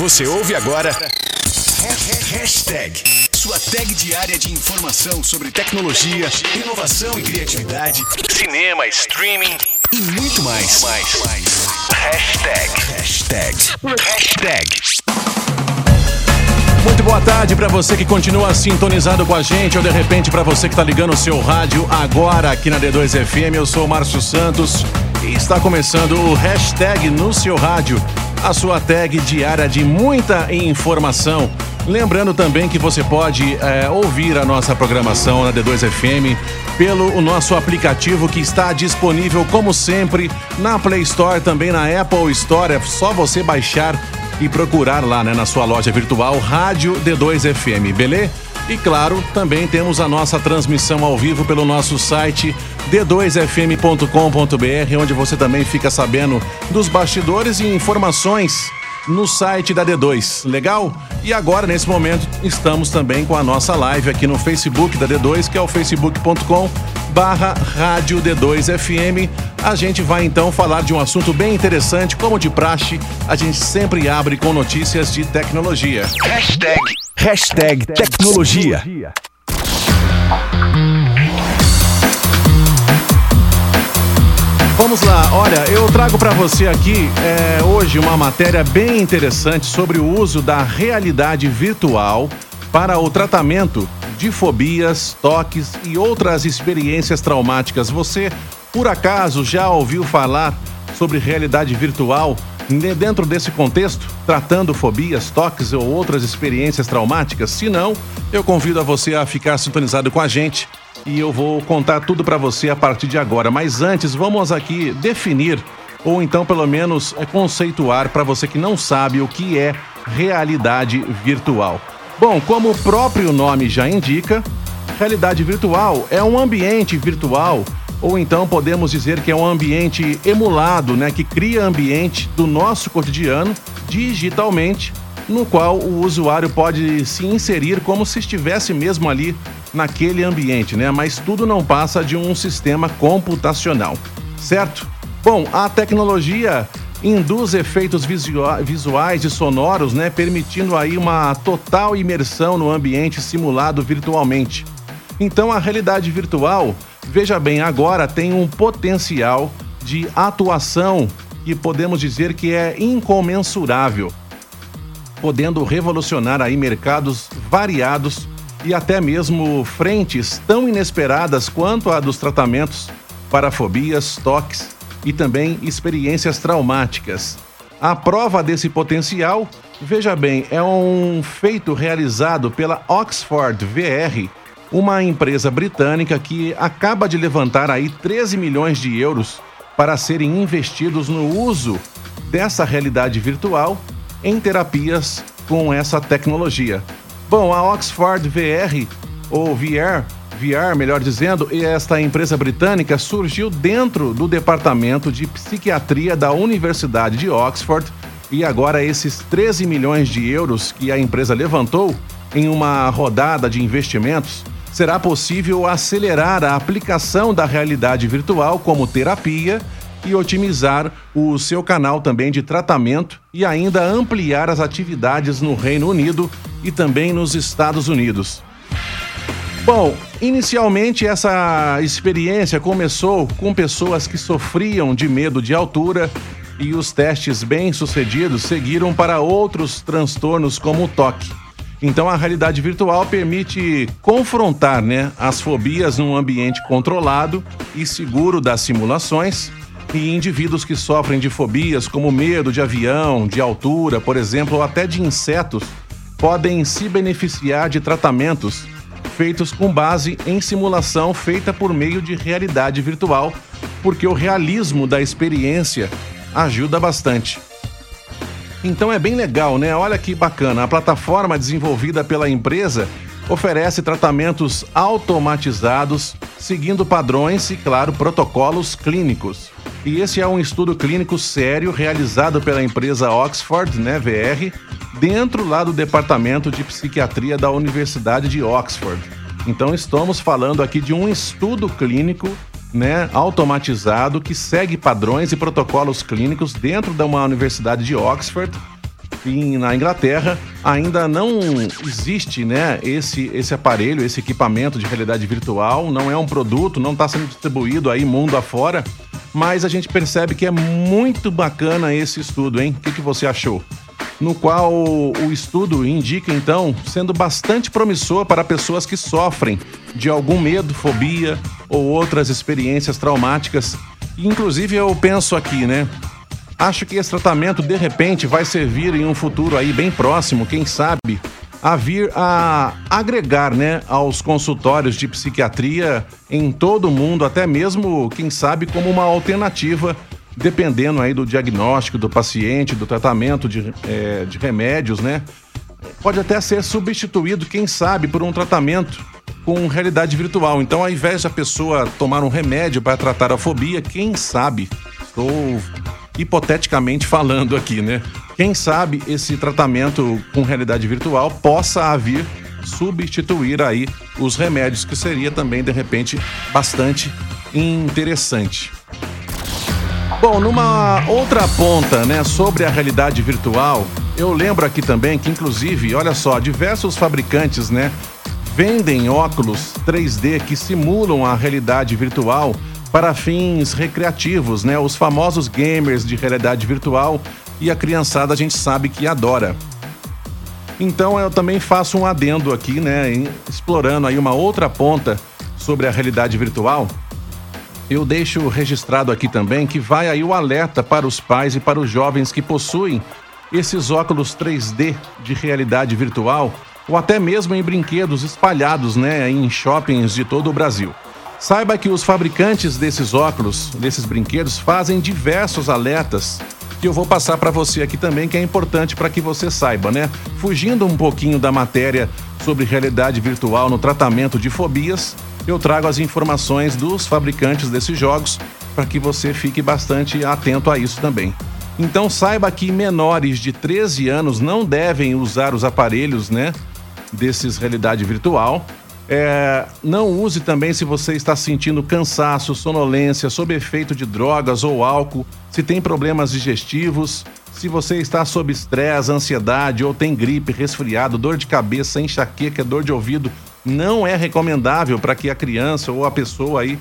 Você ouve agora. Hashtag. Sua tag diária de informação sobre tecnologia, inovação e criatividade, cinema, streaming e muito mais. Hashtag. Hashtag. Hashtag. Muito boa tarde para você que continua sintonizado com a gente ou de repente para você que está ligando o seu rádio agora aqui na D2 FM. Eu sou o Márcio Santos e está começando o hashtag no seu rádio, a sua tag diária de muita informação. Lembrando também que você pode é, ouvir a nossa programação na D2 FM pelo o nosso aplicativo que está disponível, como sempre, na Play Store, também na Apple Store. É só você baixar e procurar lá né, na sua loja virtual Rádio D2 FM, beleza? E claro, também temos a nossa transmissão ao vivo pelo nosso site d2fm.com.br, onde você também fica sabendo dos bastidores e informações no site da D2. Legal? E agora, nesse momento, estamos também com a nossa live aqui no Facebook da D2, que é o facebook.com barra Rádio D2 FM. A gente vai então falar de um assunto bem interessante, como de praxe, a gente sempre abre com notícias de tecnologia. Hashtag. Hashtag tecnologia. Vamos lá, olha, eu trago para você aqui é, hoje uma matéria bem interessante sobre o uso da realidade virtual para o tratamento de fobias, toques e outras experiências traumáticas. Você, por acaso, já ouviu falar sobre realidade virtual dentro desse contexto, tratando fobias, toques ou outras experiências traumáticas? Se não, eu convido a você a ficar sintonizado com a gente e eu vou contar tudo para você a partir de agora. Mas antes, vamos aqui definir ou então pelo menos é, conceituar para você que não sabe o que é realidade virtual. Bom, como o próprio nome já indica, realidade virtual é um ambiente virtual ou então podemos dizer que é um ambiente emulado, né, que cria ambiente do nosso cotidiano digitalmente, no qual o usuário pode se inserir como se estivesse mesmo ali naquele ambiente, né? Mas tudo não passa de um sistema computacional, certo? Bom, a tecnologia induz efeitos visuais e sonoros, né, permitindo aí uma total imersão no ambiente simulado virtualmente. Então a realidade virtual, veja bem, agora tem um potencial de atuação que podemos dizer que é incomensurável, podendo revolucionar aí mercados variados e até mesmo frentes tão inesperadas quanto a dos tratamentos para fobias, toques e também experiências traumáticas. A prova desse potencial, veja bem, é um feito realizado pela Oxford VR, uma empresa britânica que acaba de levantar aí 13 milhões de euros para serem investidos no uso dessa realidade virtual em terapias com essa tecnologia. Bom, a Oxford VR, ou VR, VR, melhor dizendo, esta empresa britânica surgiu dentro do departamento de psiquiatria da Universidade de Oxford e agora esses 13 milhões de euros que a empresa levantou em uma rodada de investimentos será possível acelerar a aplicação da realidade virtual como terapia e otimizar o seu canal também de tratamento e ainda ampliar as atividades no Reino Unido e também nos Estados Unidos. Bom, inicialmente essa experiência começou com pessoas que sofriam de medo de altura e os testes bem-sucedidos seguiram para outros transtornos como o toque. Então a realidade virtual permite confrontar né, as fobias num ambiente controlado e seguro das simulações e indivíduos que sofrem de fobias como medo de avião, de altura, por exemplo, ou até de insetos, podem se beneficiar de tratamentos feitos com base em simulação feita por meio de realidade virtual, porque o realismo da experiência ajuda bastante. Então é bem legal, né? Olha que bacana. A plataforma desenvolvida pela empresa oferece tratamentos automatizados, seguindo padrões e, claro, protocolos clínicos. E esse é um estudo clínico sério realizado pela empresa Oxford, né, VR, dentro lá do departamento de psiquiatria da Universidade de Oxford. Então estamos falando aqui de um estudo clínico, né, automatizado que segue padrões e protocolos clínicos dentro de uma universidade de Oxford e na Inglaterra ainda não existe né, esse, esse aparelho, esse equipamento de realidade virtual, não é um produto, não está sendo distribuído aí mundo afora, mas a gente percebe que é muito bacana esse estudo, hein? O que, que você achou? No qual o estudo indica, então, sendo bastante promissor para pessoas que sofrem de algum medo, fobia ou outras experiências traumáticas. Inclusive, eu penso aqui, né? Acho que esse tratamento de repente vai servir em um futuro aí bem próximo, quem sabe, a vir a agregar, né, aos consultórios de psiquiatria em todo o mundo, até mesmo, quem sabe, como uma alternativa, dependendo aí do diagnóstico do paciente, do tratamento de, é, de remédios, né? Pode até ser substituído, quem sabe, por um tratamento com realidade virtual. Então, ao invés da pessoa tomar um remédio para tratar a fobia, quem sabe, estou hipoteticamente falando aqui, né? Quem sabe esse tratamento com realidade virtual possa vir substituir aí os remédios, que seria também, de repente, bastante interessante. Bom, numa outra ponta, né, sobre a realidade virtual, eu lembro aqui também que, inclusive, olha só, diversos fabricantes, né, vendem óculos 3D que simulam a realidade virtual para fins recreativos, né? Os famosos gamers de realidade virtual e a criançada a gente sabe que adora. Então eu também faço um adendo aqui, né, explorando aí uma outra ponta sobre a realidade virtual. Eu deixo registrado aqui também que vai aí o alerta para os pais e para os jovens que possuem esses óculos 3D de realidade virtual ou até mesmo em brinquedos espalhados, né, em shoppings de todo o Brasil. Saiba que os fabricantes desses óculos, desses brinquedos, fazem diversos alertas que eu vou passar para você aqui também, que é importante para que você saiba, né? Fugindo um pouquinho da matéria sobre realidade virtual no tratamento de fobias, eu trago as informações dos fabricantes desses jogos para que você fique bastante atento a isso também. Então saiba que menores de 13 anos não devem usar os aparelhos, né, desses realidade virtual é, não use também se você está sentindo cansaço, sonolência, sob efeito de drogas ou álcool, se tem problemas digestivos, se você está sob estresse, ansiedade ou tem gripe, resfriado, dor de cabeça, enxaqueca, dor de ouvido, não é recomendável para que a criança ou a pessoa aí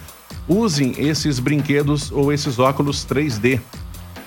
usem esses brinquedos ou esses óculos 3D.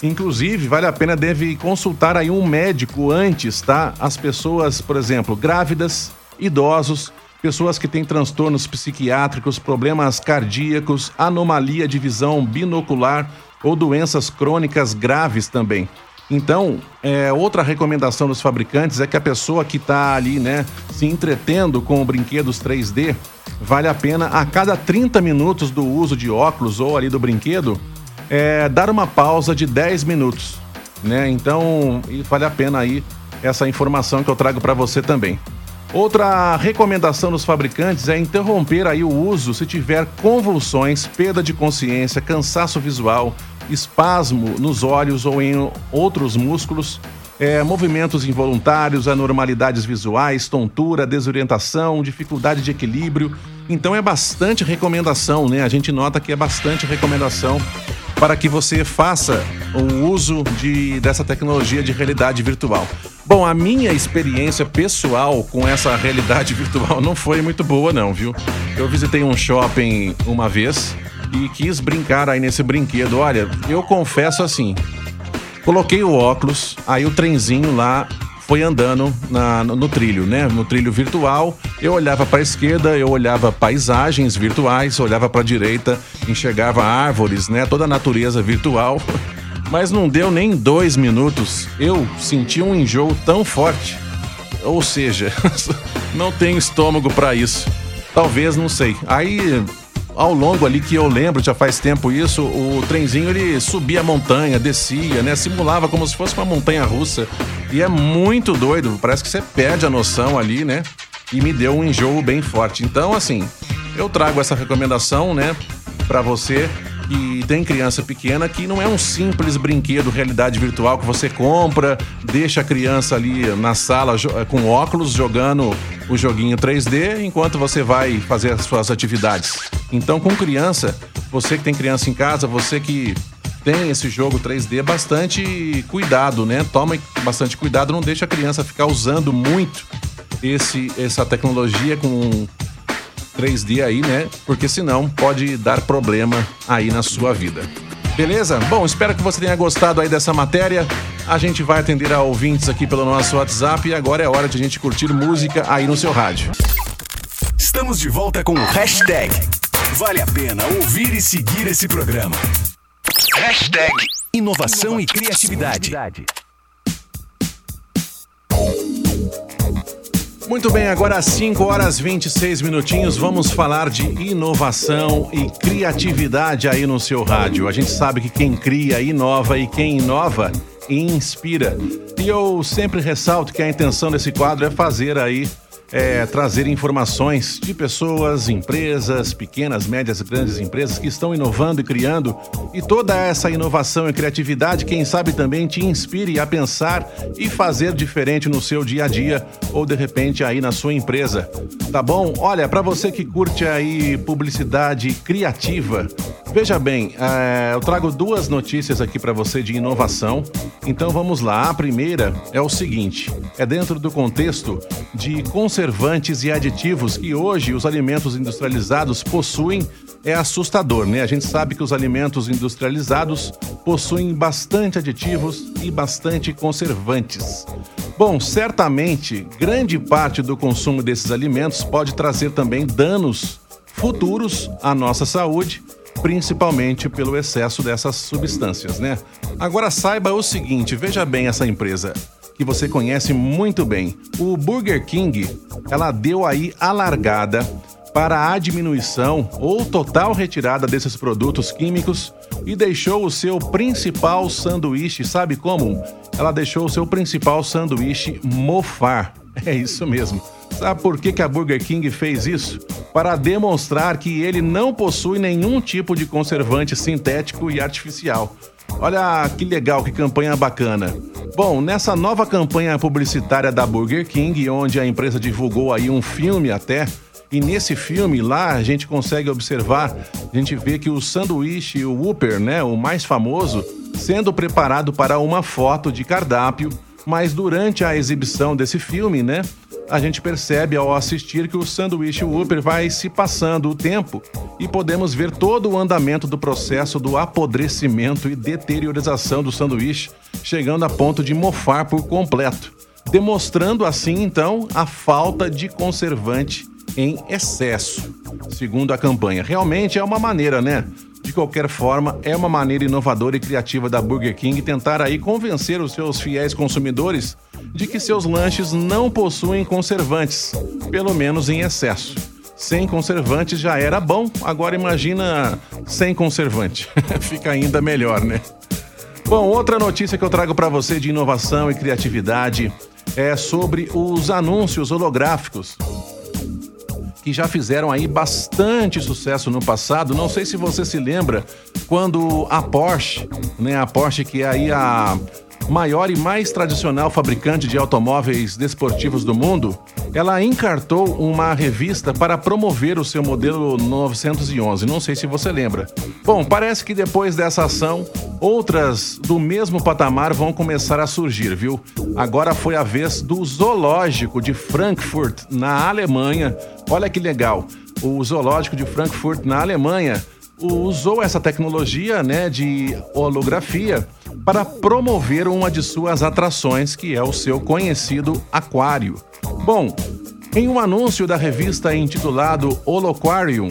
Inclusive, vale a pena deve consultar aí um médico antes, tá? As pessoas, por exemplo, grávidas, idosos, pessoas que têm transtornos psiquiátricos, problemas cardíacos, anomalia de visão binocular ou doenças crônicas graves também. Então, é, outra recomendação dos fabricantes é que a pessoa que está ali, né, se entretendo com brinquedos 3D, vale a pena a cada 30 minutos do uso de óculos ou ali do brinquedo, é, dar uma pausa de 10 minutos, né? Então, vale a pena aí essa informação que eu trago para você também. Outra recomendação dos fabricantes é interromper aí o uso se tiver convulsões, perda de consciência, cansaço visual, espasmo nos olhos ou em outros músculos, é, movimentos involuntários, anormalidades visuais, tontura, desorientação, dificuldade de equilíbrio. Então é bastante recomendação, né? A gente nota que é bastante recomendação para que você faça o uso de, dessa tecnologia de realidade virtual. Bom, a minha experiência pessoal com essa realidade virtual não foi muito boa, não, viu? Eu visitei um shopping uma vez e quis brincar aí nesse brinquedo. Olha, eu confesso assim, coloquei o óculos, aí o trenzinho lá foi andando na, no, no trilho, né? No trilho virtual, eu olhava para a esquerda, eu olhava paisagens virtuais, olhava para a direita, enxergava árvores, né? Toda a natureza virtual. Mas não deu nem dois minutos, eu senti um enjoo tão forte. Ou seja, não tenho estômago para isso. Talvez, não sei. Aí, ao longo ali que eu lembro, já faz tempo isso, o trenzinho ele subia a montanha, descia, né? Simulava como se fosse uma montanha russa. E é muito doido, parece que você perde a noção ali, né? E me deu um enjoo bem forte. Então, assim, eu trago essa recomendação, né, para você que tem criança pequena que não é um simples brinquedo realidade virtual que você compra, deixa a criança ali na sala com óculos jogando o joguinho 3D enquanto você vai fazer as suas atividades. Então, com criança, você que tem criança em casa, você que tem esse jogo 3D, bastante cuidado, né? Toma bastante cuidado, não deixa a criança ficar usando muito esse, essa tecnologia com 3D aí, né? Porque senão pode dar problema aí na sua vida. Beleza? Bom, espero que você tenha gostado aí dessa matéria. A gente vai atender a ouvintes aqui pelo nosso WhatsApp e agora é hora de a gente curtir música aí no seu rádio. Estamos de volta com o hashtag. Vale a pena ouvir e seguir esse programa. Hashtag inovação e criatividade. Muito bem, agora às 5 horas 26 minutinhos, vamos falar de inovação e criatividade aí no seu rádio. A gente sabe que quem cria, inova e quem inova, inspira. E eu sempre ressalto que a intenção desse quadro é fazer aí é, trazer informações de pessoas, empresas, pequenas, médias, grandes empresas que estão inovando e criando. E toda essa inovação e criatividade, quem sabe também te inspire a pensar e fazer diferente no seu dia a dia ou de repente aí na sua empresa. Tá bom? Olha, para você que curte aí publicidade criativa, veja bem, é, eu trago duas notícias aqui para você de inovação. Então vamos lá. A primeira é o seguinte: é dentro do contexto de conservantes e aditivos que hoje os alimentos industrializados possuem é assustador, né? A gente sabe que os alimentos industrializados possuem bastante aditivos e bastante conservantes. Bom, certamente, grande parte do consumo desses alimentos pode trazer também danos futuros à nossa saúde, principalmente pelo excesso dessas substâncias, né? Agora saiba o seguinte, veja bem essa empresa que você conhece muito bem. O Burger King, ela deu aí a largada para a diminuição ou total retirada desses produtos químicos e deixou o seu principal sanduíche, sabe como? Ela deixou o seu principal sanduíche mofar. É isso mesmo. Sabe por que, que a Burger King fez isso? Para demonstrar que ele não possui nenhum tipo de conservante sintético e artificial. Olha que legal, que campanha bacana. Bom, nessa nova campanha publicitária da Burger King, onde a empresa divulgou aí um filme até, e nesse filme lá a gente consegue observar, a gente vê que o sanduíche, o Whopper, né, o mais famoso, sendo preparado para uma foto de cardápio, mas durante a exibição desse filme, né, a gente percebe ao assistir que o sanduíche Whopper vai se passando o tempo e podemos ver todo o andamento do processo do apodrecimento e deteriorização do sanduíche, chegando a ponto de mofar por completo, demonstrando assim então a falta de conservante em excesso, segundo a campanha. Realmente é uma maneira, né? De qualquer forma, é uma maneira inovadora e criativa da Burger King tentar aí convencer os seus fiéis consumidores de que seus lanches não possuem conservantes, pelo menos em excesso. Sem conservantes já era bom, agora imagina sem conservante. Fica ainda melhor, né? Bom, outra notícia que eu trago para você de inovação e criatividade é sobre os anúncios holográficos que já fizeram aí bastante sucesso no passado. Não sei se você se lembra quando a Porsche, né, a Porsche que é aí a maior e mais tradicional fabricante de automóveis desportivos do mundo, ela encartou uma revista para promover o seu modelo 911. Não sei se você lembra. Bom, parece que depois dessa ação, outras do mesmo patamar vão começar a surgir, viu? Agora foi a vez do Zoológico de Frankfurt, na Alemanha. Olha que legal. O Zoológico de Frankfurt, na Alemanha, usou essa tecnologia né, de holografia para promover uma de suas atrações, que é o seu conhecido aquário. Bom, em um anúncio da revista intitulado Holoquarium,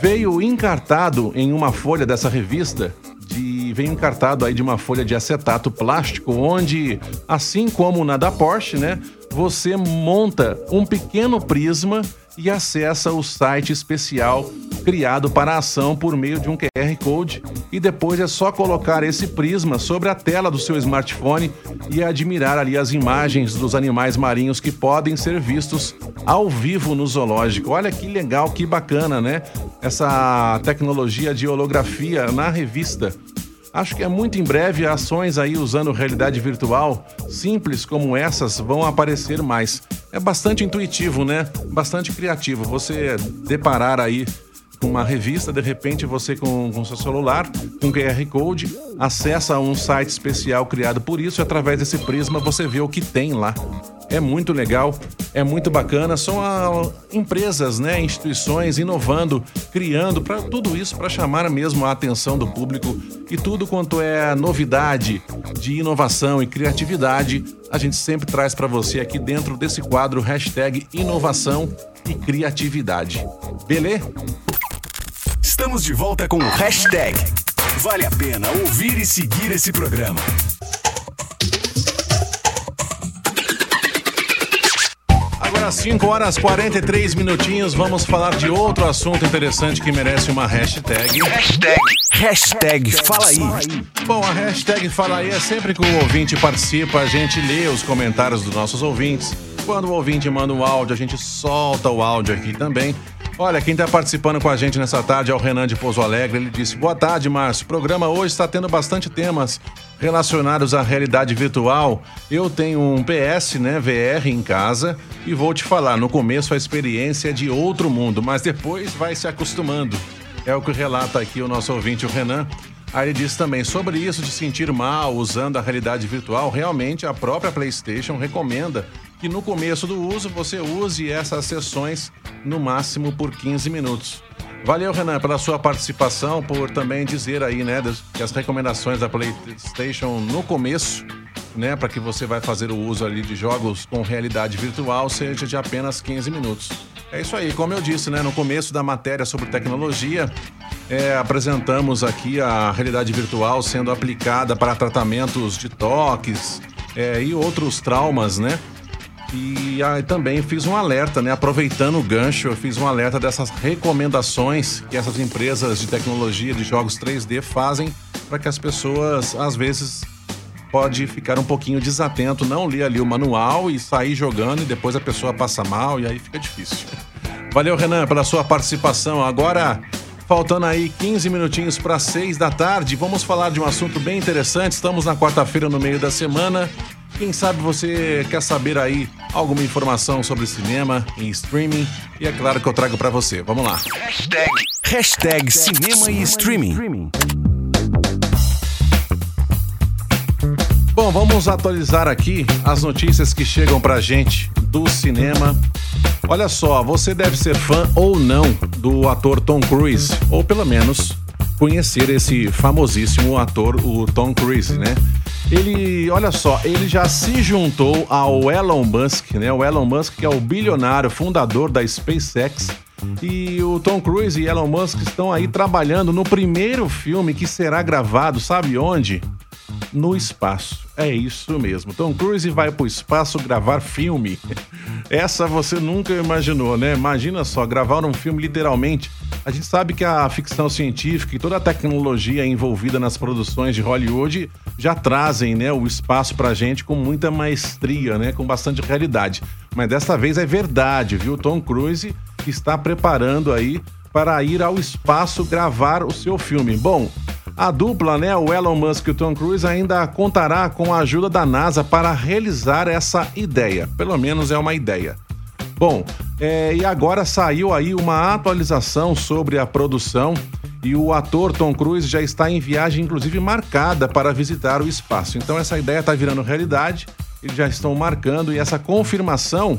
veio encartado em uma folha dessa revista de encartado aí de uma folha de acetato plástico onde assim como na da Porsche, né, você monta um pequeno prisma e acessa o site especial criado para a ação por meio de um QR Code e depois é só colocar esse prisma sobre a tela do seu smartphone e admirar ali as imagens dos animais marinhos que podem ser vistos ao vivo no zoológico. Olha que legal, que bacana, né? Essa tecnologia de holografia na revista. Acho que é muito em breve ações aí usando realidade virtual simples como essas vão aparecer mais. É bastante intuitivo, né? Bastante criativo. Você deparar aí com uma revista, de repente você com, seu celular, com QR Code, acessa um site especial criado por isso e através desse prisma você vê o que tem lá. É muito legal, é muito bacana. São a, empresas, né, instituições inovando, criando para tudo isso para chamar mesmo a atenção do público e tudo quanto é novidade de inovação e criatividade, a gente sempre traz para você aqui dentro desse quadro hashtag inovação e criatividade. Beleza? Estamos de volta com o hashtag. Vale a pena ouvir e seguir esse programa. Agora 5 horas 43 minutinhos, vamos falar de outro assunto interessante que merece uma hashtag. Hashtag, hashtag fala aí. Bom, a hashtag fala aí é sempre que o ouvinte participa, a gente lê os comentários dos nossos ouvintes. Quando o ouvinte manda um áudio, a gente solta o áudio aqui também. Olha, quem está participando com a gente nessa tarde é o Renan de Pouso Alegre. Ele disse: Boa tarde, Márcio. O programa hoje está tendo bastante temas relacionados à realidade virtual. Eu tenho um PS, né, VR em casa e vou te falar, no começo a experiência é de outro mundo, mas depois vai se acostumando. É o que relata aqui o nosso ouvinte, o Renan. Aí ele disse também sobre isso de sentir mal usando a realidade virtual. Realmente a própria PlayStation recomenda que no começo do uso você use essas sessões no máximo por 15 minutos. Valeu, Renan, pela sua participação, por também dizer aí, né, que as recomendações da PlayStation no começo, né, para que você vai fazer o uso ali de jogos com realidade virtual seja de apenas 15 minutos. É isso aí, como eu disse, né, no começo da matéria sobre tecnologia, é, apresentamos aqui a realidade virtual sendo aplicada para tratamentos de toques é, e outros traumas, né? E aí também fiz um alerta, né? Aproveitando o gancho, eu fiz um alerta dessas recomendações que essas empresas de tecnologia de jogos 3D fazem para que as pessoas, às vezes, pode ficar um pouquinho desatento, não ler ali o manual e sair jogando e depois a pessoa passa mal e aí fica difícil. Valeu, Renan, pela sua participação. Agora, faltando aí 15 minutinhos para 6 da tarde, vamos falar de um assunto bem interessante. Estamos na quarta-feira, no meio da semana. Quem sabe você quer saber aí alguma informação sobre cinema em streaming? E é claro que eu trago para você. Vamos lá. Hashtag, hashtag cinema e streaming. Bom, vamos atualizar aqui as notícias que chegam pra gente do cinema. Olha só, você deve ser fã ou não do ator Tom Cruise, ou pelo menos conhecer esse famosíssimo ator, o Tom Cruise, né? Ele, olha só, ele já se juntou ao Elon Musk, né? O Elon Musk que é o bilionário fundador da SpaceX. E o Tom Cruise e Elon Musk estão aí trabalhando no primeiro filme que será gravado, sabe onde? No espaço. É isso mesmo. Tom Cruise vai para o espaço gravar filme. Essa você nunca imaginou, né? Imagina só, gravar um filme literalmente. A gente sabe que a ficção científica e toda a tecnologia envolvida nas produções de Hollywood já trazem, né, o espaço pra gente com muita maestria, né, com bastante realidade. Mas dessa vez é verdade, viu? Tom Cruise está preparando aí para ir ao espaço gravar o seu filme. Bom, a dupla, né, o Elon Musk e o Tom Cruise, ainda contará com a ajuda da NASA para realizar essa ideia. Pelo menos é uma ideia. Bom, é, e agora saiu aí uma atualização sobre a produção e o ator Tom Cruise já está em viagem, inclusive marcada para visitar o espaço. Então essa ideia está virando realidade, eles já estão marcando e essa confirmação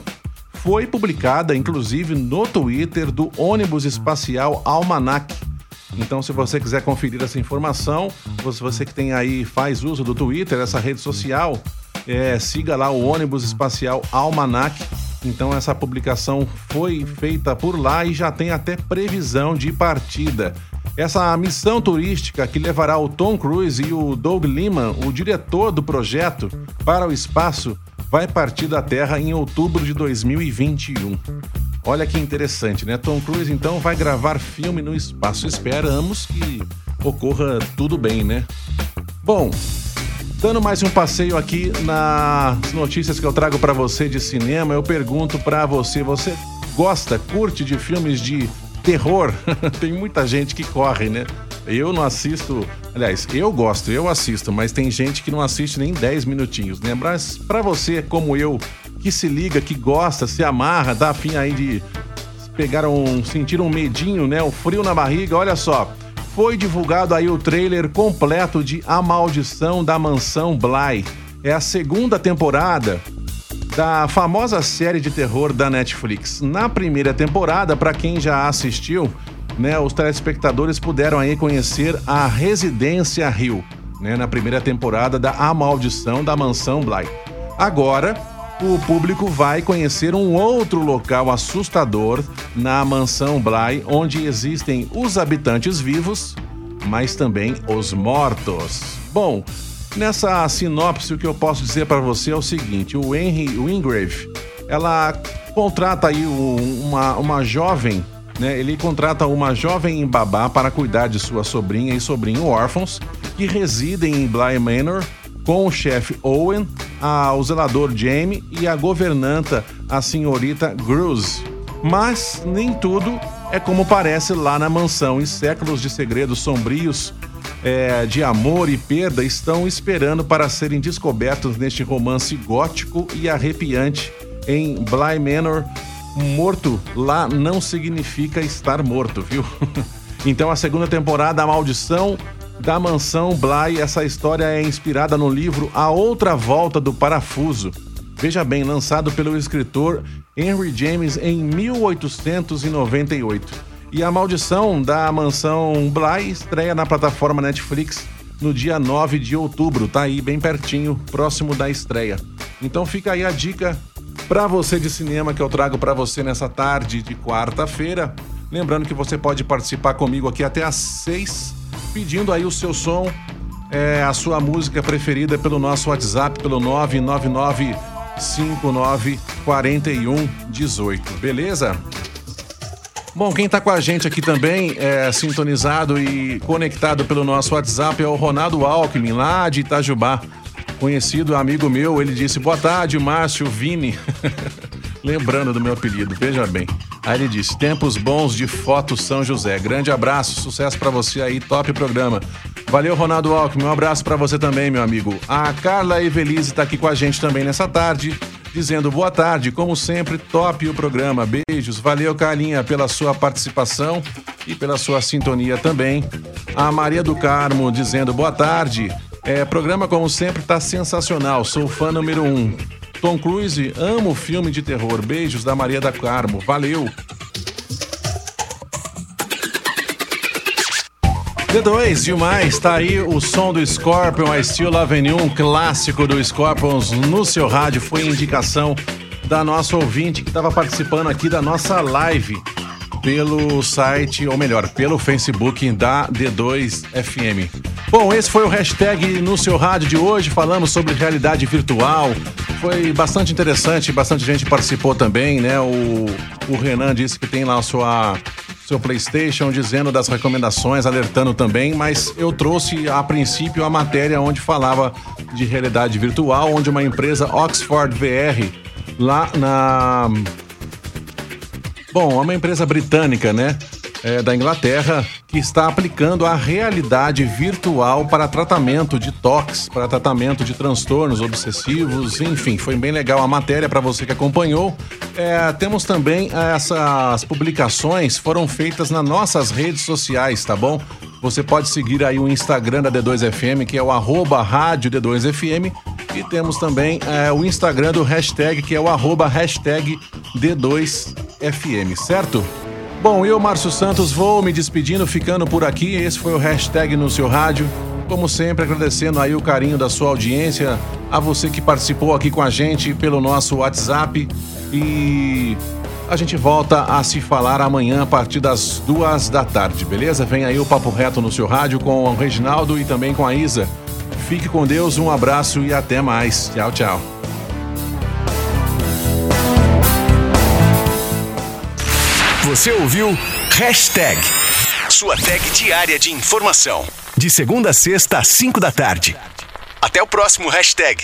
foi publicada, inclusive, no Twitter do ônibus espacial Almanac então, se você quiser conferir essa informação, você que tem aí, faz uso do Twitter, essa rede social, é, siga lá o ônibus espacial Almanac. Então, essa publicação foi feita por lá e já tem até previsão de partida. Essa missão turística que levará o Tom Cruise e o Doug Liman, o diretor do projeto, para o espaço, vai partir da Terra em outubro de 2021. Olha que interessante, né? Tom Cruise então vai gravar filme no espaço. Esperamos que ocorra tudo bem, né? Bom, dando mais um passeio aqui nas notícias que eu trago para você de cinema, eu pergunto para você, você gosta, curte de filmes de terror? Tem muita gente que corre, né? Eu não assisto, aliás, eu gosto, eu assisto, mas tem gente que não assiste nem 10 minutinhos, né? Mas para você como eu que se liga, que gosta, se amarra, dá afim aí de pegaram, sentiram um medinho, né? O frio na barriga, olha só. Foi divulgado aí o trailer completo de A Maldição da Mansão Bly. É a segunda temporada da famosa série de terror da Netflix. Na primeira temporada, para quem já assistiu, né, os telespectadores puderam aí conhecer a Residência Rio, né, na primeira temporada da A Maldição da Mansão Bly. Agora, o público vai conhecer um outro local assustador na Mansão Bly, onde existem os habitantes vivos, mas também os mortos. Bom, Nessa sinopse, o que eu posso dizer para você é o seguinte: o Henry Wingrave, ela contrata aí uma, uma jovem, né? Ele contrata uma jovem babá para cuidar de sua sobrinha e sobrinho órfãos que residem em Bly Manor com o chefe Owen, a, o zelador Jamie e a governanta, a senhorita Gruz. Mas nem tudo é como parece lá na mansão e séculos de segredos sombrios é, de amor e perda estão esperando para serem descobertos neste romance gótico e arrepiante em Bly Manor. Morto lá não significa estar morto, viu? então a segunda temporada, A Maldição da Mansão Bly, essa história é inspirada no livro A Outra Volta do Parafuso. Veja bem, lançado pelo escritor Henry James em 1898. E A Maldição da Mansão Bly estreia na plataforma Netflix no dia 9 de outubro, tá aí bem pertinho, próximo da estreia. Então fica aí a dica para você de cinema que eu trago para você nessa tarde de quarta-feira. Lembrando que você pode participar comigo aqui até às 6, pedindo aí o seu som, é, a sua música preferida pelo nosso WhatsApp, pelo 999 59 41 18, beleza? Bom, quem está com a gente aqui também, é, sintonizado e conectado pelo nosso WhatsApp, é o Ronaldo Alckmin, lá de Itajubá. Conhecido amigo meu, ele disse: Boa tarde, Márcio Vini. Lembrando do meu apelido, veja bem. Aí ele disse: Tempos bons de foto São José. Grande abraço, sucesso para você aí, top programa. Valeu, Ronaldo Alckmin. Um abraço para você também, meu amigo. A Carla Evelise está aqui com a gente também nessa tarde dizendo boa tarde, como sempre, top o programa. Beijos, valeu, Carlinha, pela sua participação e pela sua sintonia também. A Maria do Carmo dizendo boa tarde. É, programa, como sempre, tá sensacional. Sou fã número um. Tom Cruise, amo filme de terror. Beijos da Maria do Carmo. Valeu. D2, demais, tá aí o som do Scorpion, I Still You, um clássico do Scorpions no seu rádio, foi indicação da nossa ouvinte que estava participando aqui da nossa live pelo site, ou melhor, pelo Facebook da D2FM. Bom, esse foi o hashtag no seu rádio de hoje, falamos sobre realidade virtual, foi bastante interessante, bastante gente participou também, né? O, o Renan disse que tem lá sua seu PlayStation, dizendo das recomendações, alertando também, mas eu trouxe a princípio a matéria onde falava de realidade virtual, onde uma empresa Oxford VR, lá na. Bom, é uma empresa britânica, né? É, da Inglaterra, que está aplicando a realidade virtual para tratamento de toques, para tratamento de transtornos obsessivos, enfim, foi bem legal a matéria para você que acompanhou. É, temos também essas publicações foram feitas nas nossas redes sociais, tá bom? Você pode seguir aí o Instagram da D2FM, que é o arroba rádio D2FM, e temos também é, o Instagram do hashtag, que é o arroba hashtag D2FM, certo? Bom, eu, Márcio Santos, vou me despedindo, ficando por aqui. Esse foi o hashtag no seu rádio. Como sempre, agradecendo aí o carinho da sua audiência, a você que participou aqui com a gente pelo nosso WhatsApp. E a gente volta a se falar amanhã a partir das duas da tarde, beleza? Vem aí o Papo Reto no seu rádio com o Reginaldo e também com a Isa. Fique com Deus, um abraço e até mais. Tchau, tchau. Você ouviu Hashtag. Sua tag diária de informação. De segunda a sexta às cinco da tarde. Até o próximo hashtag.